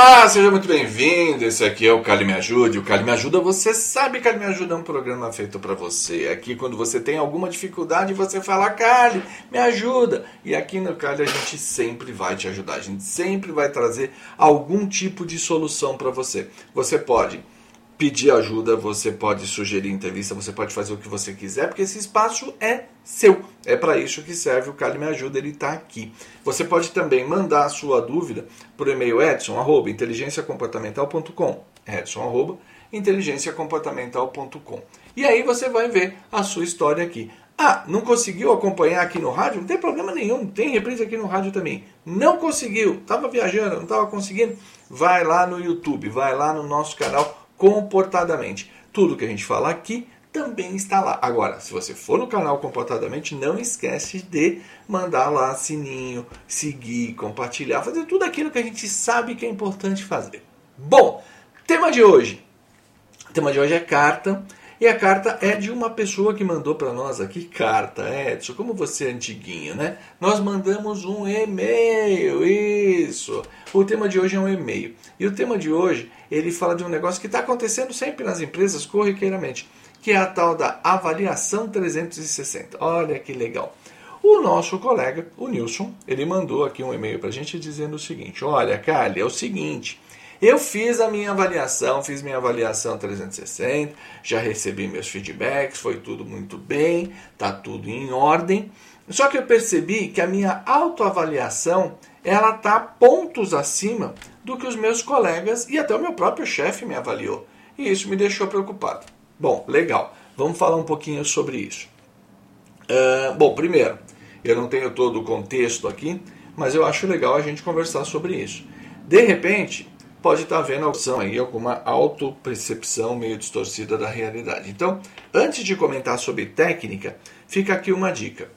Olá, seja muito bem-vindo. Esse aqui é o Cali Me Ajude. O Cali Me Ajuda, você sabe que Cali Me Ajuda é um programa feito para você. Aqui, quando você tem alguma dificuldade, você fala, Cali, me ajuda. E aqui no Cali a gente sempre vai te ajudar. A gente sempre vai trazer algum tipo de solução para você. Você pode pedir ajuda, você pode sugerir entrevista, você pode fazer o que você quiser, porque esse espaço é seu. É para isso que serve o Cali Me Ajuda, ele está aqui. Você pode também mandar a sua dúvida por e-mail edson, arroba, inteligenciacomportamental.com edson, arroba, inteligenciacomportamental.com E aí você vai ver a sua história aqui. Ah, não conseguiu acompanhar aqui no rádio? Não tem problema nenhum, tem reprise aqui no rádio também. Não conseguiu, estava viajando, não estava conseguindo? Vai lá no YouTube, vai lá no nosso canal comportadamente. Tudo que a gente fala aqui também está lá. Agora, se você for no canal Comportadamente, não esquece de mandar lá sininho, seguir, compartilhar, fazer tudo aquilo que a gente sabe que é importante fazer. Bom, tema de hoje. O tema de hoje é carta. E a carta é de uma pessoa que mandou para nós aqui carta, Edson, como você é antiguinho, né? Nós mandamos um e-mail, isso. O tema de hoje é um e-mail. E o tema de hoje, ele fala de um negócio que está acontecendo sempre nas empresas, corriqueiramente, que é a tal da avaliação 360. Olha que legal. O nosso colega, o Nilson, ele mandou aqui um e-mail para a gente dizendo o seguinte: Olha, Carly, é o seguinte. Eu fiz a minha avaliação, fiz minha avaliação 360, já recebi meus feedbacks, foi tudo muito bem, tá tudo em ordem. Só que eu percebi que a minha autoavaliação, ela tá pontos acima do que os meus colegas e até o meu próprio chefe me avaliou. E isso me deixou preocupado. Bom, legal. Vamos falar um pouquinho sobre isso. Uh, bom, primeiro, eu não tenho todo o contexto aqui, mas eu acho legal a gente conversar sobre isso. De repente, pode estar vendo opção aí alguma autopercepção meio distorcida da realidade. Então, antes de comentar sobre técnica, fica aqui uma dica.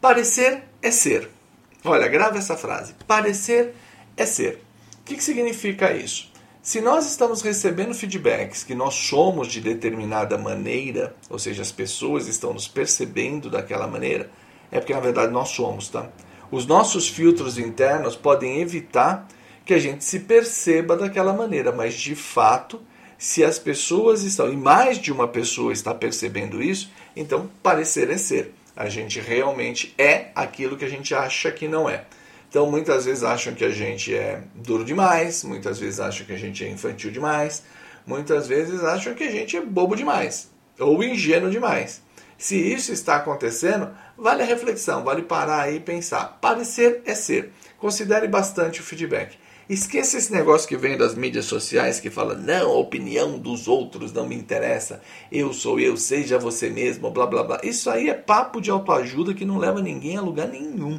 Parecer é ser. Olha, grava essa frase. Parecer é ser. O que, que significa isso? Se nós estamos recebendo feedbacks que nós somos de determinada maneira, ou seja, as pessoas estão nos percebendo daquela maneira, é porque na verdade nós somos, tá? Os nossos filtros internos podem evitar que a gente se perceba daquela maneira, mas de fato, se as pessoas estão, e mais de uma pessoa está percebendo isso, então parecer é ser. A gente realmente é aquilo que a gente acha que não é. Então muitas vezes acham que a gente é duro demais, muitas vezes acham que a gente é infantil demais, muitas vezes acham que a gente é bobo demais ou ingênuo demais. Se isso está acontecendo, vale a reflexão, vale parar aí e pensar. Parecer é ser. Considere bastante o feedback. Esqueça esse negócio que vem das mídias sociais que fala: não, a opinião dos outros não me interessa, eu sou eu, seja você mesmo, blá blá blá. Isso aí é papo de autoajuda que não leva ninguém a lugar nenhum.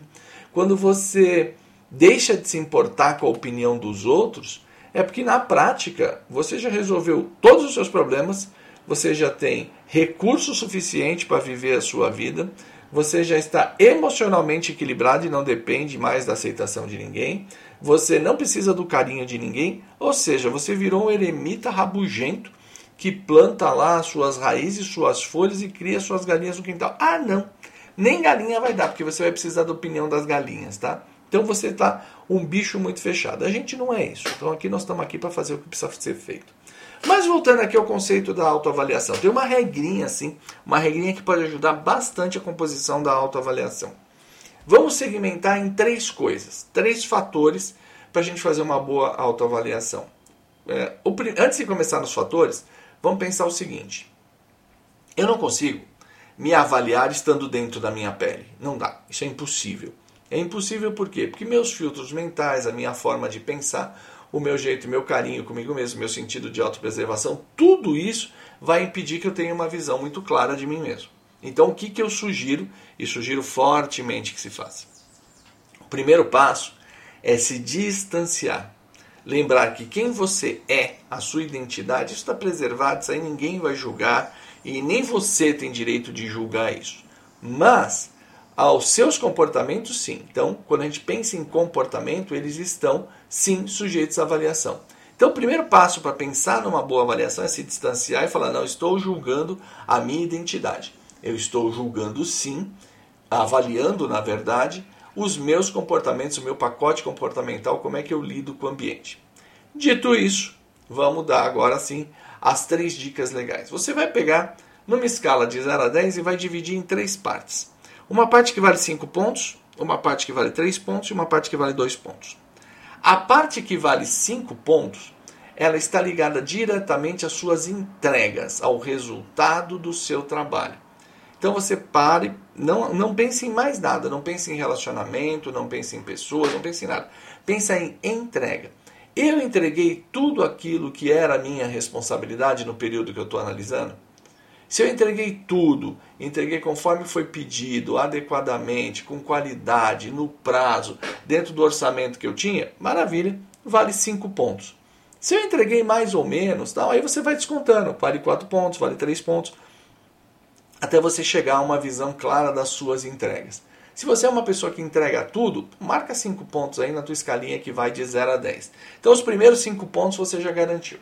Quando você deixa de se importar com a opinião dos outros, é porque na prática você já resolveu todos os seus problemas, você já tem recurso suficiente para viver a sua vida, você já está emocionalmente equilibrado e não depende mais da aceitação de ninguém, você não precisa do carinho de ninguém, ou seja, você virou um eremita rabugento que planta lá suas raízes, suas folhas e cria suas galinhas no quintal. Ah, não! Nem galinha vai dar, porque você vai precisar da opinião das galinhas, tá? Então você está um bicho muito fechado. A gente não é isso. Então aqui nós estamos aqui para fazer o que precisa ser feito. Mas voltando aqui ao conceito da autoavaliação, tem uma regrinha assim, uma regrinha que pode ajudar bastante a composição da autoavaliação. Vamos segmentar em três coisas, três fatores para a gente fazer uma boa autoavaliação. É, o, antes de começar nos fatores, vamos pensar o seguinte: eu não consigo me avaliar estando dentro da minha pele. Não dá, isso é impossível. É impossível por quê? Porque meus filtros mentais, a minha forma de pensar, o meu jeito, meu carinho comigo mesmo, meu sentido de autopreservação, tudo isso vai impedir que eu tenha uma visão muito clara de mim mesmo. Então, o que, que eu sugiro, e sugiro fortemente que se faça? O primeiro passo é se distanciar. Lembrar que quem você é, a sua identidade, está preservado, isso aí ninguém vai julgar e nem você tem direito de julgar isso. Mas aos seus comportamentos, sim. Então, quando a gente pensa em comportamento, eles estão, sim, sujeitos à avaliação. Então, o primeiro passo para pensar numa boa avaliação é se distanciar e falar: não, estou julgando a minha identidade. Eu estou julgando, sim, avaliando, na verdade, os meus comportamentos, o meu pacote comportamental, como é que eu lido com o ambiente. Dito isso, vamos dar agora sim as três dicas legais. Você vai pegar numa escala de 0 a 10 e vai dividir em três partes. Uma parte que vale 5 pontos, uma parte que vale 3 pontos e uma parte que vale 2 pontos. A parte que vale 5 pontos, ela está ligada diretamente às suas entregas, ao resultado do seu trabalho. Então você pare, não, não pense em mais nada, não pense em relacionamento, não pense em pessoas, não pense em nada. Pensa em entrega. Eu entreguei tudo aquilo que era minha responsabilidade no período que eu estou analisando? Se eu entreguei tudo, entreguei conforme foi pedido, adequadamente, com qualidade, no prazo, dentro do orçamento que eu tinha, maravilha, vale 5 pontos. Se eu entreguei mais ou menos, tal, aí você vai descontando, vale 4 pontos, vale 3 pontos até você chegar a uma visão clara das suas entregas. Se você é uma pessoa que entrega tudo, marca 5 pontos aí na tua escalinha que vai de 0 a 10. Então os primeiros 5 pontos você já garantiu.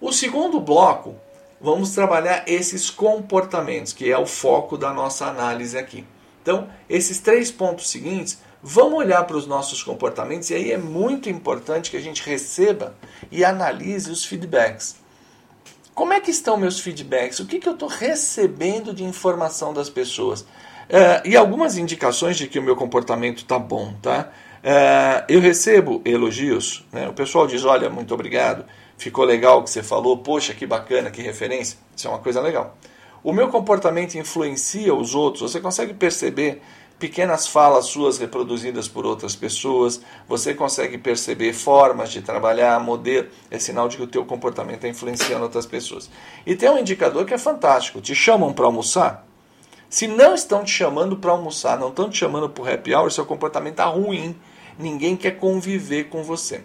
O segundo bloco, vamos trabalhar esses comportamentos, que é o foco da nossa análise aqui. Então, esses três pontos seguintes, vamos olhar para os nossos comportamentos e aí é muito importante que a gente receba e analise os feedbacks. Como é que estão meus feedbacks? O que, que eu estou recebendo de informação das pessoas? Uh, e algumas indicações de que o meu comportamento está bom, tá? Uh, eu recebo elogios, né? o pessoal diz, olha, muito obrigado, ficou legal o que você falou, poxa, que bacana, que referência, isso é uma coisa legal. O meu comportamento influencia os outros, você consegue perceber pequenas falas suas reproduzidas por outras pessoas, você consegue perceber formas de trabalhar, modelo, é sinal de que o teu comportamento está influenciando outras pessoas. E tem um indicador que é fantástico, te chamam para almoçar, se não estão te chamando para almoçar, não estão te chamando para o happy hour, seu comportamento está ruim, ninguém quer conviver com você.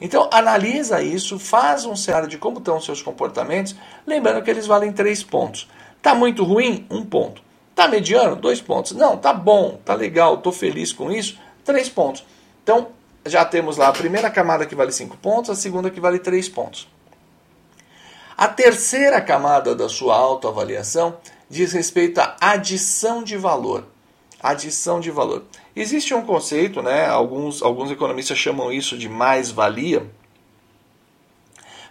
Então analisa isso, faz um cenário de como estão os seus comportamentos, lembrando que eles valem três pontos. Está muito ruim? Um ponto. Tá mediano? Dois pontos. Não, tá bom, tá legal, tô feliz com isso. Três pontos. Então, já temos lá a primeira camada que vale cinco pontos, a segunda que vale três pontos. A terceira camada da sua autoavaliação diz respeito à adição de valor. Adição de valor. Existe um conceito, né, alguns, alguns economistas chamam isso de mais-valia,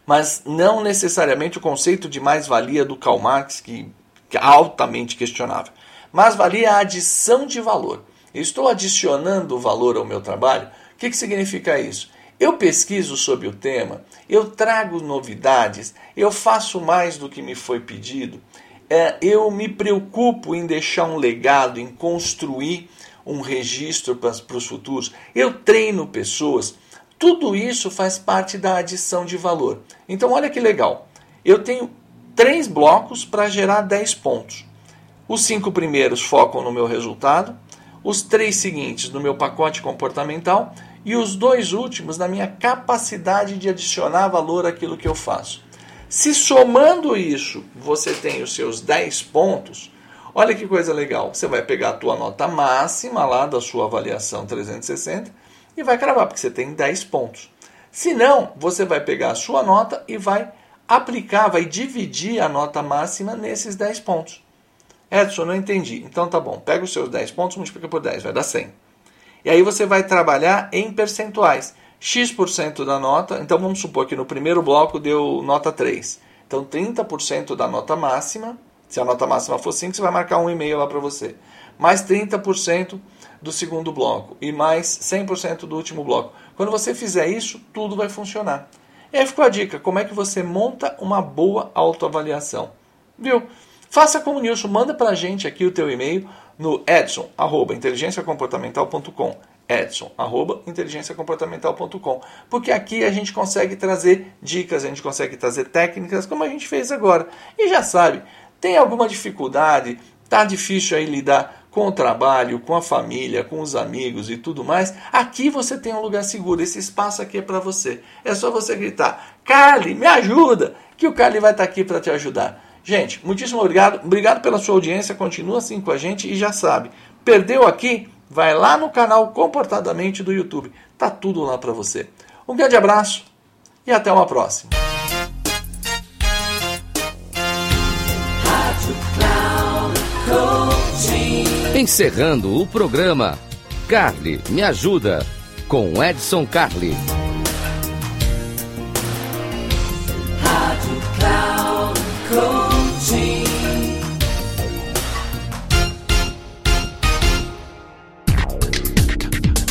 mas não necessariamente o conceito de mais-valia do Karl Marx, que que é altamente questionável. Mas valia a adição de valor. Eu estou adicionando valor ao meu trabalho. O que, que significa isso? Eu pesquiso sobre o tema, eu trago novidades, eu faço mais do que me foi pedido, é, eu me preocupo em deixar um legado, em construir um registro para, para os futuros, eu treino pessoas. Tudo isso faz parte da adição de valor. Então, olha que legal. Eu tenho três blocos para gerar 10 pontos. Os cinco primeiros focam no meu resultado, os três seguintes no meu pacote comportamental e os dois últimos na minha capacidade de adicionar valor àquilo que eu faço. Se somando isso você tem os seus 10 pontos, olha que coisa legal. Você vai pegar a tua nota máxima lá da sua avaliação 360 e vai cravar, porque você tem 10 pontos. Se não, você vai pegar a sua nota e vai aplicar, vai dividir a nota máxima nesses 10 pontos. Edson, não entendi. Então tá bom, pega os seus 10 pontos, multiplica por 10, vai dar 100. E aí você vai trabalhar em percentuais. X% da nota, então vamos supor que no primeiro bloco deu nota 3. Então 30% da nota máxima, se a nota máxima for 5, você vai marcar um e-mail lá para você. Mais 30% do segundo bloco e mais 100% do último bloco. Quando você fizer isso, tudo vai funcionar. E aí ficou a dica: como é que você monta uma boa autoavaliação? Viu? Faça como o Nilson, manda para a gente aqui o teu e-mail no edson@inteligenciacomportamental.com edson@inteligenciacomportamental.com porque aqui a gente consegue trazer dicas, a gente consegue trazer técnicas como a gente fez agora. E já sabe, tem alguma dificuldade, tá difícil aí lidar com o trabalho, com a família, com os amigos e tudo mais, aqui você tem um lugar seguro. Esse espaço aqui é para você. É só você gritar: Carly, me ajuda! Que o Carly vai estar tá aqui para te ajudar. Gente, muitíssimo obrigado. Obrigado pela sua audiência. Continua assim com a gente e já sabe. Perdeu aqui? Vai lá no canal Comportadamente do YouTube. Tá tudo lá para você. Um grande abraço e até uma próxima. Encerrando o programa, Carly Me Ajuda, com Edson Carli. Rádio Cloud.